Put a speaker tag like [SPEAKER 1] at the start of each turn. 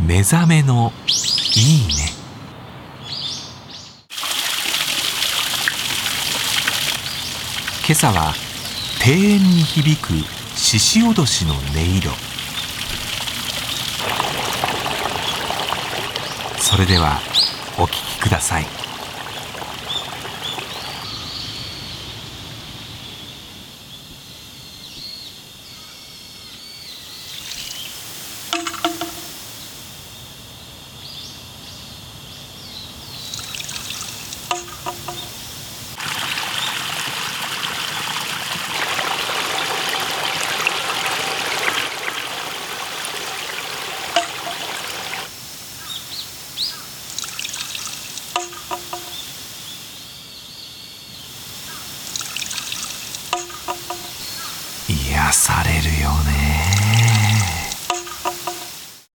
[SPEAKER 1] 目覚めのいいね。今朝は庭園に響く獅子おどしの音色。それではお聴きください。癒されるよね。